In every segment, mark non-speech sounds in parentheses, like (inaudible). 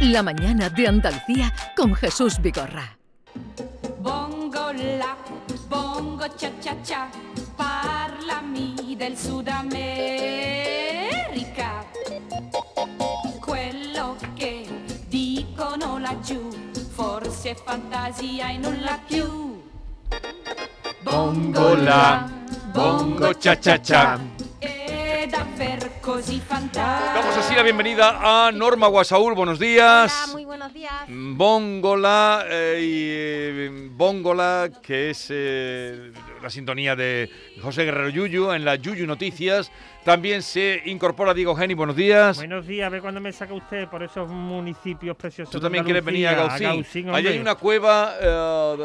La mañana de Andalucía con Jesús Vigorra. Bongo la, bongo cha cha cha, parlami del Sud America. Quello che dicono laggiù, forse è fantasia e nulla più. Bongo la, bongo cha cha cha. Damos así la bienvenida a Norma Guasaúl, buenos días. Hola, muy buenos días. Bongola eh, y eh, Bongola, que es eh, la sintonía de José Guerrero Yuyu en la Yuyu Noticias. También se incorpora Diego Geni, buenos días. Buenos días, a ver cuándo me saca usted por esos municipios preciosos. Tú también quieres venir a Gaucín. Gaucín, Allí hay una cueva, eh,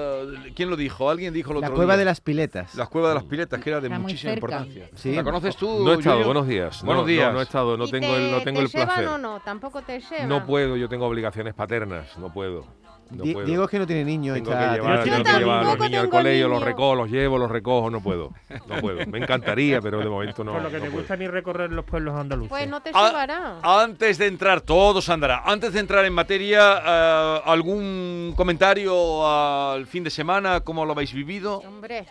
de- ¿quién lo dijo? ¿Alguien dijo el La otro cueva día? de las piletas. La cueva de las piletas, que era de muchísima importancia. Sí. ¿La conoces tú? No he estado, Yuyu? buenos días. Buenos no, días. No, no he estado, no ¿Y tengo te, el, no tengo te el placer. llevan o no? Tampoco te llevan. No puedo, yo tengo obligaciones paternas, no puedo. No Di- puedo. Diego es que no tiene niños. tengo está- que llevar, Yo tengo que llevar a los niños al colegio, los recojo, los llevo, los recojo, no puedo. No puedo. Me encantaría, (laughs) pero de momento no. Por lo que no te puedo. gusta a mí recorrer los pueblos andaluces. Pues no te Ah, llevará. Antes de entrar, todos andará. Antes de entrar en materia, eh, ¿algún comentario al fin de semana? ¿Cómo lo habéis vivido? Hombre.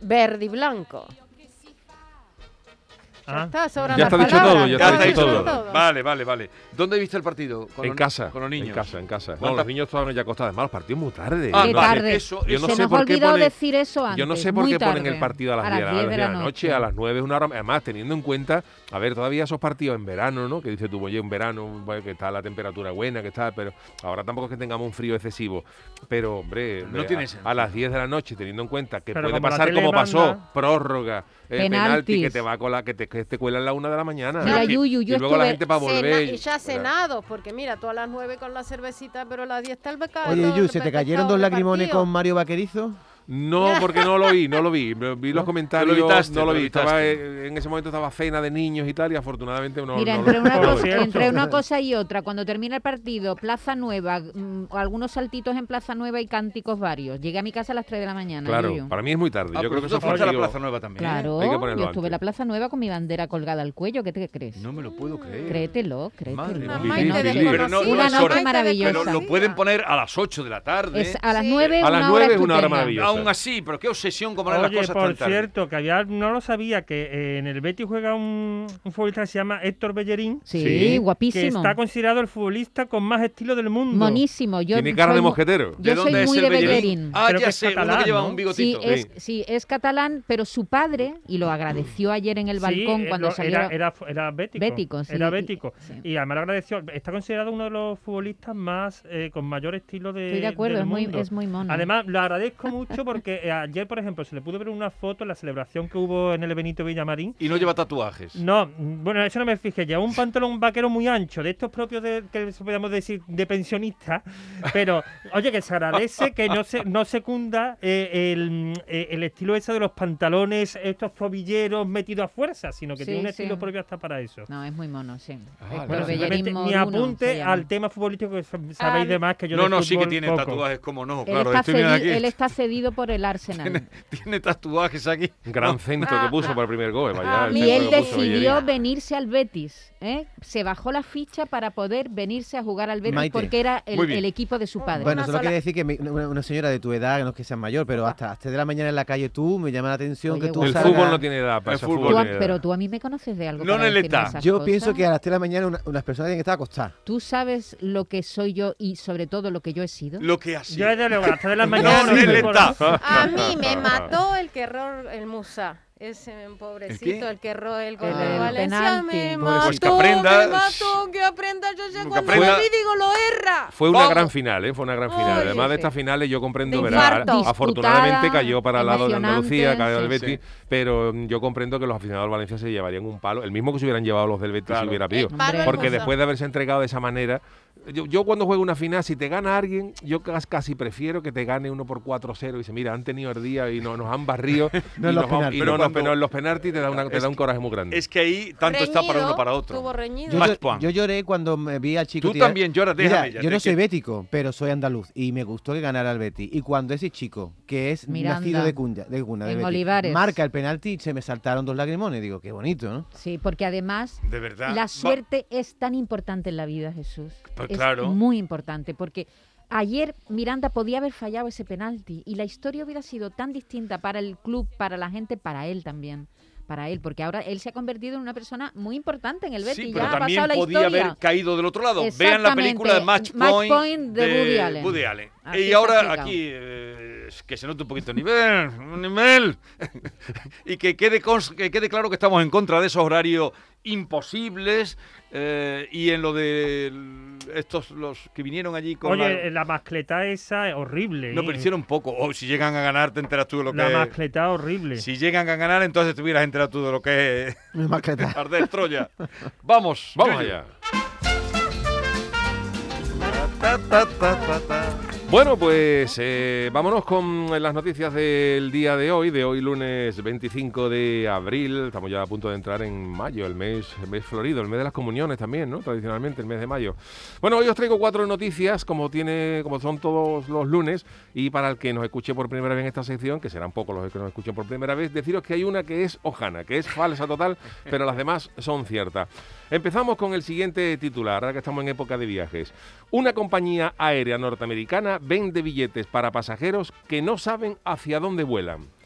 Verde y blanco. Ya Ah. está, sobran Ya las está dicho todo, ya está está dicho dicho todo. Vale, vale, vale. ¿Dónde viste el partido? Con En los- casa. Con los niños. En casa, en casa. No, ¿Cuántas- los niños todavía ya acostados. Además, los partidos muy tarde. Ah, Qué vale, tarde. eso- Yo no Se sé nos por ha qué olvidado decir eso antes. Yo no sé por muy qué ponen el partido a las 10 de la, 10 de la noche, a las 9 es una hora. Además, teniendo en cuenta, a ver, todavía esos partidos en verano, ¿no? Que dice tú, oye, en verano, bueno, que está la temperatura buena, que está, pero ahora tampoco es que tengamos un frío excesivo. Pero, hombre, No hombre, a- las 10 de la noche, teniendo en cuenta que Pero puede la pasar como pasó, prórroga, eh, penalti, que te va a colar, que te, que te cuela a la una de la mañana. Mira, y, Yuyu, yo y luego la gente para volver. y ya Mira, cenado, porque mira, tú a las 9 con la cervecita, pero a las 10 está el becado. Oye, Yu, el ¿se te cayeron dos lagrimones con Mario Vaquerizo? No, porque no lo vi, no lo vi. Vi los comentarios, evitaste, no lo lo vi. Estaba, evitaste. eh, en ese momento estaba cena de niños y tal, y afortunadamente no. Mira, no entre, lo- una (laughs) no lo cosa, entre una cosa y otra, cuando termina el partido, Plaza Nueva, mm, algunos saltitos en Plaza Nueva y cánticos varios. Llegué a mi casa a las 3 de la mañana. Claro, Yuyu. para mí es muy tarde. Ah, Yo creo que eso fue la Plaza Nueva también. ¿eh? Claro, Hay que yo estuve en la. Plaza Nueva con mi bandera colgada al cuello. ¿Qué te crees? No me lo puedo creer. Créetelo, Madre créetelo. Una noche. Pero no- Una es noche maravillosa. Pero lo pueden poner a las 8 de la tarde. Es a las Sí. 9 A las una hora 9 es una hora maravillosa. Aún así, pero qué obsesión con poner las cosas por tan tarde. cierto, que había, no lo sabía, que eh, en el Betis juega un, un futbolista que se llama Héctor Bellerín, Sí, Sí. que guapísimo. está considerado el futbolista con más estilo del mundo. Monísimo. Yo Tiene cara de soy mu- mosquetero. Yo dónde soy es muy el de Bellerín? Bellerín. Ah, Creo ya que es sé, uno catalán, que lleva ¿no? un Sí bigotito. es, sí, es catalán, pero su padre, y lo agradeció ayer en el balcón eh, cuando salió. era, era, era bético. Bético, sí, Era y- bético. Y además lo agradeció. Está considerado uno de los futbolistas más eh, con mayor estilo de. Estoy de acuerdo, del es muy, mundo. es muy mono. Además, lo agradezco mucho porque eh, ayer, por ejemplo, se le pudo ver una foto en la celebración que hubo en el Benito Villamarín. Y no lleva tatuajes. No, bueno, eso no me fijé. Lleva un pantalón vaquero muy ancho, de estos propios de, que podríamos decir de pensionista. Pero, oye, que se agradece que no se no secunda eh, el, eh, el estilo ese de los pantalones, estos tobilleros metidos a fuerza, sino que Sí, tiene un sí. estilo propio hasta para eso. No, es muy mono, sí. Ah, mi apunte al tema futbolístico que sab- Ah, sabéis de más que yo No, no, sí que tiene poco. tatuajes, como no. Él, Claro, está estoy aquí. él está cedido por el Arsenal. Tiene tatuajes aquí. Gran centro que puso para el primer gol. Vaya, el y él puso decidió venirse al Betis. ¿eh? Se bajó la ficha para poder venirse a jugar al Betis Maite. porque era el, equipo de su padre. Bueno, solo sola- quiere decir que mi- una, una señora de tu edad, no es que seas mayor, pero hasta las 3 de la mañana en la calle tú, me llama la atención Oye, que tú. El salgas- fútbol no tiene edad para El ese fútbol fútbol. Tú a- tiene edad. pero tú a mí me conoces de algo. No para en el decirme está. Yo cosas. pienso que a las 3 de la mañana una- unas personas tienen que estar acostadas. Tú sabes lo que soy yo y sobre todo lo que yo he sido. Lo que así. Yo desde luego a las tres de la No, mañana. no, está. A mí me (laughs) mató el que erró el Musa. Ese ¿El pobrecito, qué? el, que erró el gol El de Valencia. penalti. Me Pues mató, que aprenda. me mató, que aprenda. Yo Que cuando aprenda. lo vi digo, lo erra. Fue una gran final, ¿eh? Fue una gran final. Oye, Además de sí. estas finales, yo comprendo, De verá, afortunadamente cayó para el lado de Andalucía, cayó del sí. Betis, pero mm, yo comprendo que los aficionados del Valencia se llevarían un palo, el mismo que se hubieran llevado los del Betis Claro. si hubiera pido. El Porque después de haberse entregado de esa manera, yo, yo cuando juego una final, si te gana alguien, yo cas- casi prefiero que te gane uno por 4-0 y dice, mira, han tenido el día y no, nos han barrido (laughs) No y, nos vamos- penaltis. y Pero no, no, cuando- pero en los penaltis te da, una- te da un que- coraje muy grande. Es que ahí tanto está para uno Reñido, para otro. Reñido. Yo, yo- yo lloré cuando me vi al chico Tú tirar- también lloras, Mira, déjame ya, yo no soy quiero. bético, pero soy andaluz y me gustó que ganara el Betis. Y cuando ese chico, que es Miranda. nacido de cuna, de, cuna, de En Betis, Olivares. marca el penalti, se me saltaron dos lagrimones. Digo, qué bonito, ¿no? Sí, porque además De verdad. la Va- suerte es tan importante en la vida, Jesús. Pero es claro. muy importante porque ayer Miranda podía haber fallado ese penalti y la historia hubiera sido tan distinta para el club, para la gente, para él también. Para él, porque ahora él se ha convertido en una persona muy importante en el Betis. Sí, ya pero ha también pasado la podía historia. haber caído del otro lado. Vean la película de Match Match Point, Point de Woody Allen. Y ahora aquí, eh, es que se note un poquito el nivel, un nivel. (laughs) y que quede, que quede claro que estamos en contra de esos horarios imposibles eh, y en lo de estos, los que vinieron allí con Oye, la... la mascleta esa es horrible. No, ¿eh? pero hicieron poco. O si llegan a ganar, te enteras tú de lo La que es. mascleta horrible. Si llegan a ganar, entonces te hubieras enterado tú de lo que es Mascleta. (laughs) arder Troya. Vamos, Vamos allá. Ta, ta, ta, ta, ta. Bueno, pues eh, vámonos con las noticias del día de hoy, de hoy lunes 25 de abril. Estamos ya a punto de entrar en mayo, el mes, el mes florido, el mes de las comuniones también, ¿no? Tradicionalmente, el mes de mayo. Bueno, hoy os traigo cuatro noticias, como tiene, como son todos los lunes, y para el que nos escuche por primera vez en esta sección, que serán pocos los que nos escuchen por primera vez, deciros que hay una que es hojana, que es falsa total, (laughs) pero las demás son ciertas. Empezamos con el siguiente titular, ahora que estamos en época de viajes. Una compañía aérea norteamericana vende billetes para pasajeros que no saben hacia dónde vuelan.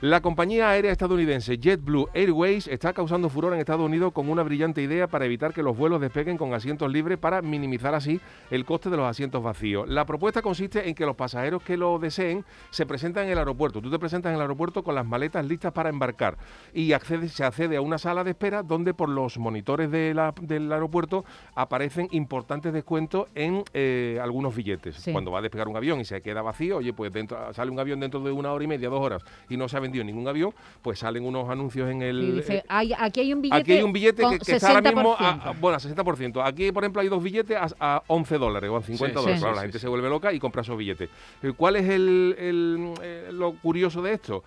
La compañía aérea estadounidense JetBlue Airways está causando furor en Estados Unidos con una brillante idea para evitar que los vuelos despeguen con asientos libres para minimizar así el coste de los asientos vacíos. La propuesta consiste en que los pasajeros que lo deseen se presentan en el aeropuerto. Tú te presentas en el aeropuerto con las maletas listas para embarcar y accede- se accede a una sala de espera donde por los monitores de la- del aeropuerto aparecen importantes descuentos en eh, algunos billetes. Sí. Cuando va a despegar un avión y se queda vacío, oye, pues dentro, sale un avión dentro de una hora y media, dos horas y no se ha vendido ningún avión, pues salen unos anuncios en el... Y dice, eh, "Hay- aquí hay un billete. Aquí hay un billete que, que está ahora mismo a, 60%". a- bueno, a 60%. Aquí, por ejemplo, hay dos billetes a, a 11 dólares o a 50 Sí, dólares. sí, Claro, sí, la gente sí. se vuelve loca y compra esos billetes. Eh, ¿Cuál es el, el, eh, lo curioso de esto?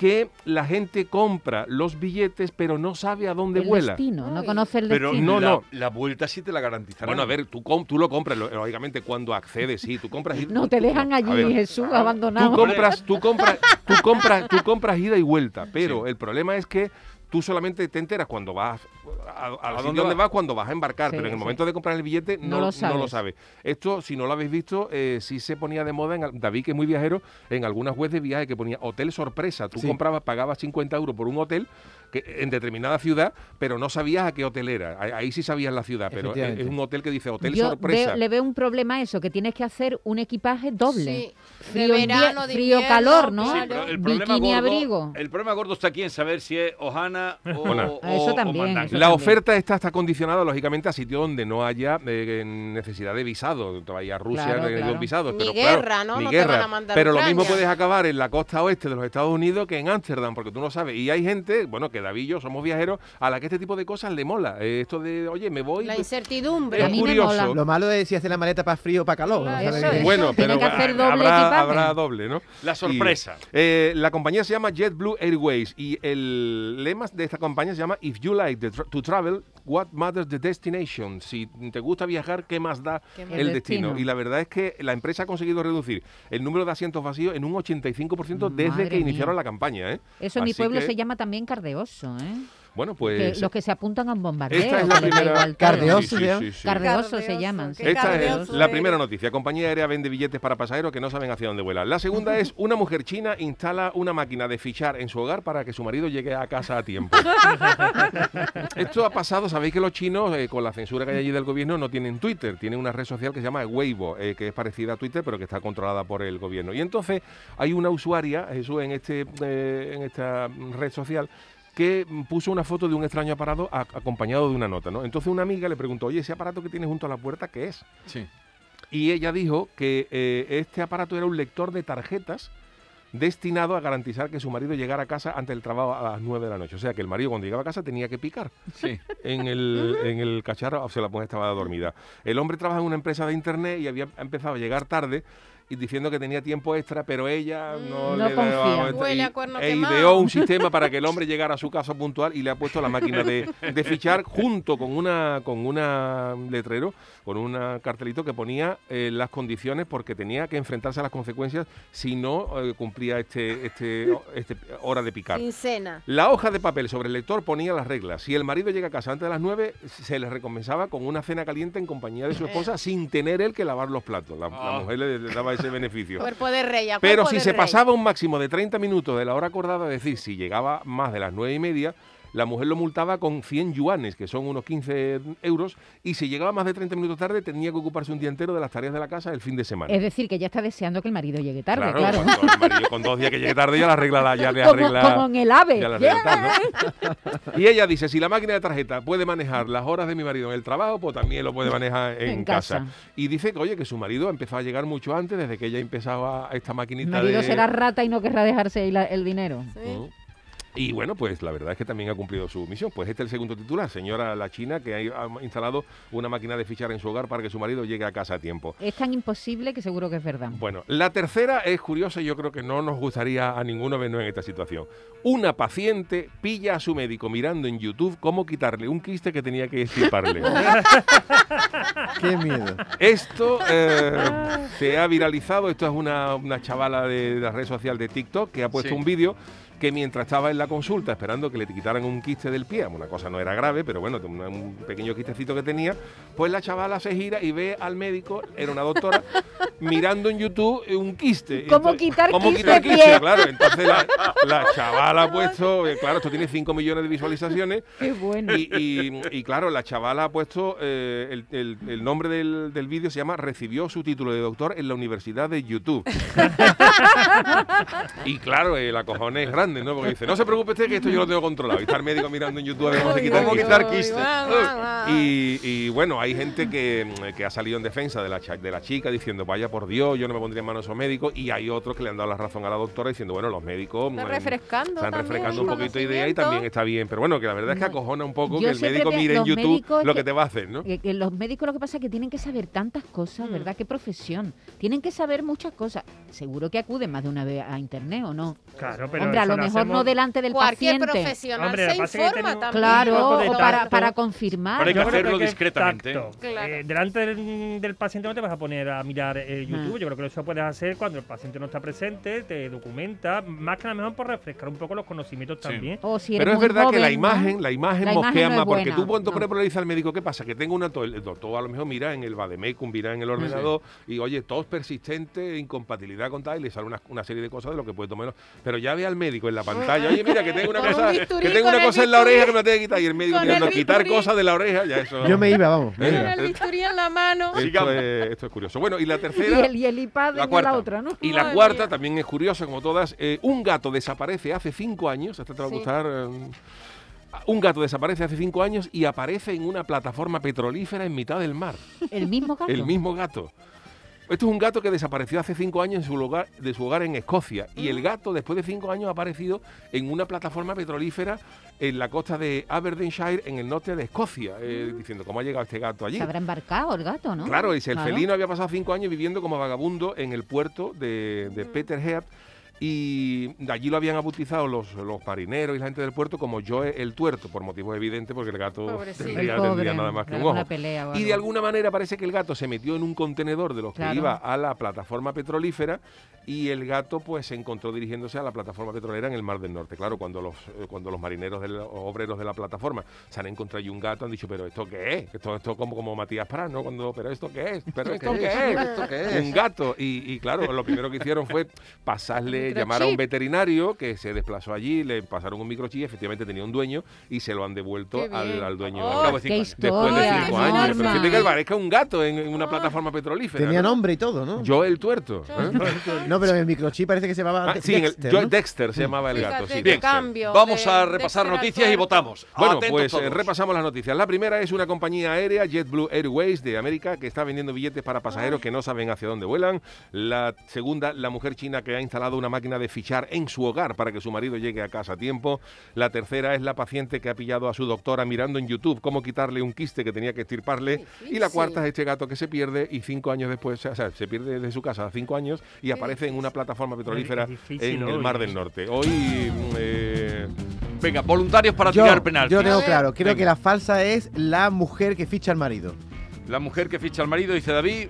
Que la gente compra los billetes pero no sabe a dónde el vuela. destino, no conoce el Pero destino. No, la, no. la vuelta sí te la garantizarán. Bueno, a ver, tú, lo compras, lógicamente cuando accedes, sí, tú compras... y- (laughs) No te dejan allí, ver, Jesús, Tú abandonado. compras, tú compras, tú compras, tú compras ida y vuelta, pero el problema es que tú solamente te enteras cuando vas a, a- al ¿A sitio dónde donde vas? vas cuando vas a embarcar, Sí, pero en el sí. momento de comprar el billete No no, lo no lo sabes. Esto, si no lo habéis visto, eh, sí se ponía de moda en David, que es muy viajero, en algunas webs de viaje que ponía hotel sorpresa. Tú Sí. comprabas, pagabas 50 euros por un hotel que, en determinada ciudad, pero no sabías a qué hotel era. Ahí, ahí sí sabías la ciudad, pero es, un hotel que dice hotel Yo sorpresa. veo- le veo un problema a eso, que tienes que hacer un equipaje doble. Sí, de Frío, verano, de frío, invierno, calor, ¿no? Sí, pero el problema Bikini, gordo, abrigo. El problema gordo está aquí en saber si es Ohana o, Bueno. o- Ah, eso también, eso La también. oferta esta está condicionada, lógicamente, a sitios donde no haya eh, necesidad de visado. Te vayas a Rusia, Claro, hay claro. visados. Ni guerra, claro, ¿no? Ni No te guerra. van a mandar pero lo mismo puedes acabar en la costa oeste de los Estados Unidos que en Ámsterdam, porque tú no sabes. Y hay gente, bueno, que David y yo somos viajeros, a la que este tipo de cosas le mola. Eh, esto de, oye, me voy. La incertidumbre. A mí me curioso. mola. Lo malo es si hace la maleta para frío o para calor. Claro, ¿no? eso ¿Sabes? es. Bueno, Tiene pero que hacer doble habrá, doble, ¿no? La Y, sorpresa. eh, la compañía se llama JetBlue Airways y el lema de esta compañía se llama If you like the tra- to travel, what matters the destination. Si te gusta viajar, ¿qué más da ¿Qué el, más? El destino? destino. Y la verdad es que la empresa ha conseguido reducir el número de asientos vacíos en un 85% desde Madre que iniciaron mía. la campaña. ¿eh? Eso en mi pueblo que, se llama también cardeoso, ¿eh? Bueno, Que pues... los que se apuntan a un bombardeo. esta es la primera... igual todo. Cardeoso, Sí, sí, sí, sí. Cardeoso se llaman. Esta es la primera noticia. Compañía aérea vende billetes para pasajeros que no saben hacia dónde vuelan. La segunda es una mujer china instala una máquina de fichar en su hogar para que su marido llegue a casa a tiempo. (laughs) Esto ha pasado, sabéis que los chinos, eh, con la censura que hay allí del gobierno, no tienen Twitter, tienen una red social que se llama Weibo, eh, que es parecida a Twitter, pero que está controlada por el gobierno. Y entonces hay una usuaria, Jesús, en, este, eh, en esta red social, que puso una foto de un extraño aparato a- acompañado de una nota, ¿no? Entonces una amiga le preguntó, oye, ese aparato que tienes junto a la puerta, ¿qué es? Sí. Y ella dijo que eh, este aparato era un lector de tarjetas destinado a garantizar que su marido llegara a casa antes del trabajo a las 9 de la noche. O sea, que el marido cuando llegaba a casa tenía que picar Sí. en el, en el cacharro, o sea, la mujer estaba dormida. El hombre trabaja en una empresa de internet y había empezado a llegar tarde y diciendo que tenía tiempo extra, pero ella no, No le confía. daba. Huele Y- a cuerno e ideó un (laughs) sistema para que el hombre llegara a su casa puntual y le ha puesto la máquina de, de fichar junto con una con una letrero, con un cartelito que ponía eh, las condiciones porque tenía que enfrentarse a las consecuencias si no eh, cumplía este, este, este hora de picar. Sin cena. La hoja de papel sobre el lector ponía las reglas. Si el marido llega a casa antes de las 9, se le recompensaba con una cena caliente en compañía de su esposa sin tener él que lavar los platos. La, la Ah. mujer le, le daba ese beneficio. Cuerpo de rey. a Pero si se rey. pasaba un máximo de 30 minutos de la hora acordada, es decir, si llegaba más de las 9 y media, la mujer lo multaba con 100 yuanes, que son unos 15 euros, y si llegaba más de 30 minutos tarde, tenía que ocuparse un día entero de las tareas de la casa el fin de semana. Es decir, que ya está deseando que el marido llegue tarde, Claro, claro. cuando el marido con dos días que llegue tarde ya la arregla, la- ya le Como, arregla. como en el ave. ya la Ya. arregla tal, ¿no? (laughs) Y ella dice, si la máquina de tarjeta puede manejar las horas de mi marido en el trabajo, pues también lo puede manejar en, En casa. casa. Y dice que, oye, que su marido empezó a llegar mucho antes, desde que ella empezaba esta El maquinita marido de... será rata y no querrá dejarse ahí la- el dinero. Sí. Y bueno, pues la verdad es que también ha cumplido su misión. Pues este es el segundo titular, señora la China, que ha instalado una máquina de fichar en su hogar para que su marido llegue a casa a tiempo. Es tan imposible que seguro que es verdad. Bueno, la tercera es curiosa y yo creo que no nos gustaría a ninguno vernos en esta situación. Una paciente pilla a su médico mirando en YouTube cómo quitarle un quiste que tenía que extirparle. (laughs) Qué miedo. Esto eh, se ha viralizado, esto es una, una chavala de la red social de TikTok que ha puesto Sí. un vídeo que mientras estaba en la consulta esperando que le quitaran un quiste del pie, una cosa no era grave, pero bueno, un, pequeño quistecito que tenía, pues la chavala se gira y ve al médico, era una doctora, (laughs) mirando en YouTube un quiste. ¿Cómo Entonces, quitar ¿cómo quiste quitar pie? quiste? Claro, entonces la, la (laughs) chavala ha puesto, eh, claro, esto tiene 5 millones de visualizaciones, Qué bueno. y, y- y claro, la chavala ha puesto eh, el, el- el nombre del, del vídeo se llama Recibió su título de doctor en la Universidad de YouTube. (laughs) y claro, el acojón es grande, ¿no? Porque dice, no se preocupe usted que esto yo lo tengo controlado. Y está el médico mirando en YouTube a ver cómo se quitar uy, quiste. guau, guau, guau. y, y, bueno, hay gente que, que ha salido en defensa de la, de la chica diciendo, vaya por Dios, yo no me pondría en manos a esos médicos. Y hay otros que le han dado la razón a la doctora diciendo, bueno, los médicos Está mm, refrescando están un poquito de idea y también está bien. Pero bueno, que la verdad es que acojona un poco yo que el médico mire en YouTube lo que- que te va a hacer, ¿no? Que, que los médicos lo que pasa es que tienen que saber tantas cosas, Mm. ¿verdad? Qué profesión. Tienen que saber muchas cosas. Seguro que acuden más de una vez a internet o no. Claro, pero Hombre, a eso lo mejor no delante del Cualquier paciente. profesional Hombre, se informa también. Claro, o para, confirmar. Pero hay que hacerlo que discretamente. Claro. Eh, delante del, del paciente no te vas a poner a mirar eh, YouTube. Ah. Yo creo que eso puedes hacer cuando el paciente no está presente, te documenta, más que a lo mejor por refrescar un poco los conocimientos Sí. también. O si eres Pero es verdad que la imagen, la imagen La mosquea imagen no más, porque tú cuando no. pones le dices al médico, ¿qué pasa? Que tengo una tos, el doctor a lo mejor mira en el Bademecum, mira en el ordenador, y oye, tos persistente, incompatibilidad con tal, y le sale una, una serie de cosas de lo que puede tomar. Pero ya ve al médico en la pantalla, oye, mira, que tengo una cosa, que tengo una cosa en la oreja que me la tengo que quitar, y el médico el quitar cosas de la oreja, ya eso. Yo me iba, vamos. me iba. Con el bisturí en la mano. Esto es, esto es curioso. Bueno, y la Y tercera. el, y el iPad La cuarta. la otra, ¿no? Y la Madre cuarta mía. también es curiosa, como todas. eh, un gato desaparece hace cinco años. Esta te va a gustar. eh, un gato desaparece hace cinco años y aparece en una plataforma petrolífera en mitad del mar. El mismo gato. El mismo gato. Esto es un gato que desapareció hace cinco años en su lugar, de su hogar en Escocia. Y el gato, después de cinco años, ha aparecido en una plataforma petrolífera en la costa de Aberdeenshire, en el norte de Escocia. eh, diciendo, ¿cómo ha llegado este gato allí? Se habrá embarcado el gato, ¿no? Claro, dice, el Claro. felino había pasado cinco años viviendo como vagabundo en el puerto de, de Peterhead y de allí lo habían bautizado los, los marineros y la gente del puerto como Joe el tuerto, por motivos evidentes, porque el gato. El tendría, pobre, tendría nada más que un ojo. pelea Y de alguna manera parece que el gato se metió en un contenedor de los que iba a la plataforma petrolífera y el gato pues se encontró dirigiéndose a la plataforma petrolera en el Mar del Norte. Claro, cuando los eh, cuando los marineros, de los obreros de la plataforma se han encontrado allí un gato, han dicho, pero ¿esto qué es? Esto, esto como, como Matías Prat, ¿no? Cuando, pero ¿esto qué es? ¿Pero esto qué es? ¿Esto qué es? Un gato. Y, y claro, lo primero que hicieron fue pasarle, Microchip. llamar a un veterinario que se desplazó allí, le pasaron un microchip, efectivamente tenía un dueño y se lo han devuelto al, bien. al dueño. Oh, qué. Después de cinco qué años. Pero fíjate que parezca un gato en, en una plataforma petrolífera. Tenía ¿no? nombre y todo, ¿no? Yo el tuerto. ¿eh? No, pero el microchip parece que se llamaba Ah, De- sí, en el- Dexter, yo- ¿no? Dexter se llamaba el gato. Sí, cambio. Vamos a repasar noticias y votamos. Bueno, Atentos pues eh, todos. repasamos las noticias. La primera es una compañía aérea, JetBlue Airways de América, que está vendiendo billetes para pasajeros que no saben hacia dónde vuelan. La segunda, la mujer china que ha instalado una máquina máquina de fichar en su hogar para que su marido llegue a casa a tiempo. La tercera es la paciente que ha pillado a su doctora mirando en YouTube cómo quitarle un quiste que tenía que estirparle. Y la cuarta es este gato que se pierde y cinco años después, o sea, se pierde de su casa a cinco años y aparece en una plataforma petrolífera en el hoy. Mar del Norte. Hoy... eh, Venga, voluntarios para Yo, tirar penalti. yo tengo claro. Creo Venga. que la falsa es la mujer que ficha al marido. La mujer que ficha al marido, dice David.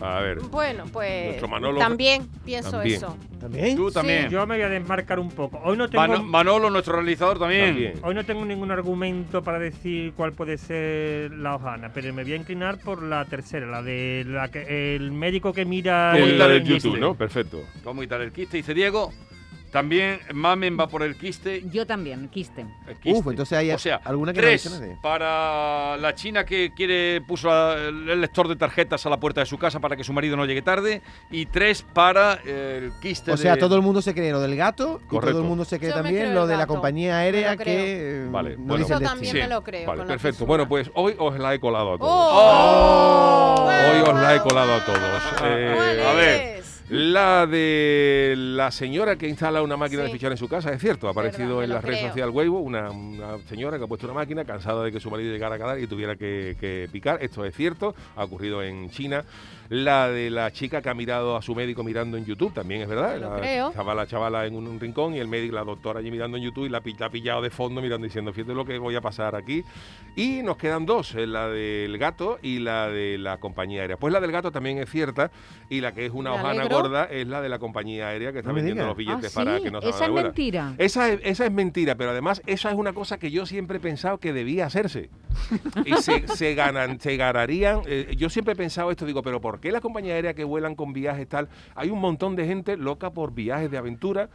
A ver, Bueno, pues Nuestro Manolo también pienso también. eso. ¿También? Tú también. Yo me voy a desmarcar un poco. Hoy no tengo, Mano- Manolo, nuestro realizador, también. también. hoy no tengo ningún argumento para decir cuál puede ser la hojana, pero me voy a inclinar por la tercera, la de la que el médico que mira ¿Cómo El, el- YouTube, quiste? ¿no? Perfecto. Vamos a quitar el quiste, dice Diego. También Mamen va por el quiste. Yo también, quiste. el quiste. Uf, entonces hay o sea, alguna que tres de- para la china que quiere puso el lector de tarjetas a la puerta de su casa para que su marido no llegue tarde y tres para el quiste O sea, de- todo el mundo se cree lo del gato y todo el mundo se cree Yo también lo de la compañía aérea que eh, Vale, no bueno. dice el también me lo creo. Vale, perfecto. Bueno, pues hoy os la he colado a todos. ¡Oh! Hoy os la he colado a todos. ¿Cuál Eh, a ver. La de la señora que instala una máquina de fichar en su casa, es cierto, ha aparecido Verdad, en lo la red creo. social Weibo una, una señora que ha puesto una máquina cansada de que su marido llegara a cadar y tuviera que, que picar. Esto es cierto, ha ocurrido en China. La de la chica que ha mirado a su médico mirando en YouTube, también es verdad. Lo la creo. chavala, chavala en un, un rincón y el médico, la doctora allí mirando en YouTube y la, la ha pillado de fondo mirando diciendo, fíjate lo que voy a pasar aquí. Y nos quedan dos, eh, la del gato y la de la compañía aérea. Pues la del gato también es cierta y la que es una hojana gorda es la de la compañía aérea que está No vendiendo los billetes Ah, para sí, que no se esa es mentira. Esa es, esa es mentira, pero además esa es una cosa que yo siempre he pensado que debía hacerse. Y se, (laughs) se, ganan, se ganarían. eh, yo siempre he pensado esto, digo, pero ¿por qué las compañías aéreas que vuelan con viajes tal? Hay un montón de gente loca por viajes de aventura.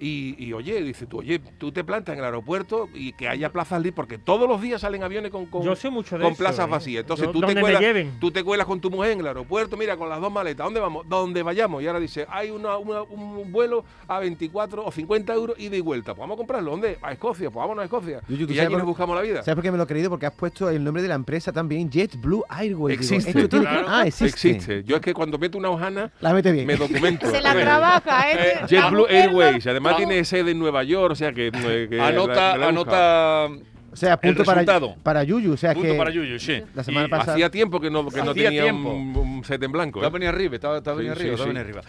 Y, y, oye, dice tú, oye, tú te plantas en el aeropuerto y que haya plazas libres, porque todos los días salen aviones con, con, Yo sé mucho de con eso, plazas ¿eh? vacías. Entonces Yo- tú te, cuelas, tú te cuelas con tu mujer en el aeropuerto, mira, con las dos maletas, ¿dónde vamos? Donde vayamos. Y ahora dice, hay una, una- un vuelo a 24 o 50 euros ida y vuelta. Pues vamos a comprarlo. ¿Dónde? A Escocia. Pues vámonos a Escocia. ¿tú y allí nos buscamos la vida. ¿Sabes por qué me lo he creído? Porque has puesto el nombre de la empresa también, JetBlue Airways. Digo, Existe. esto Claro. Ah, existe. Existe. Yo es que cuando meto una hojana, La mete bien. me documento. (laughs) Se la Eh, trabaja, ¿eh? La JetBlue Airways. Además no. tiene sede en Nueva York, o sea que... eh, que Anota, la- la anota O sea, punto para, para Yuyu. O sea punto que para Yuyu, sí. la semana Y pasada- Hacía tiempo que no, que no tenía un, un set en blanco. Estaba ¿eh? venido arriba, estaba, estaba Sí, venido sí, arriba, estaba sí. venido arriba.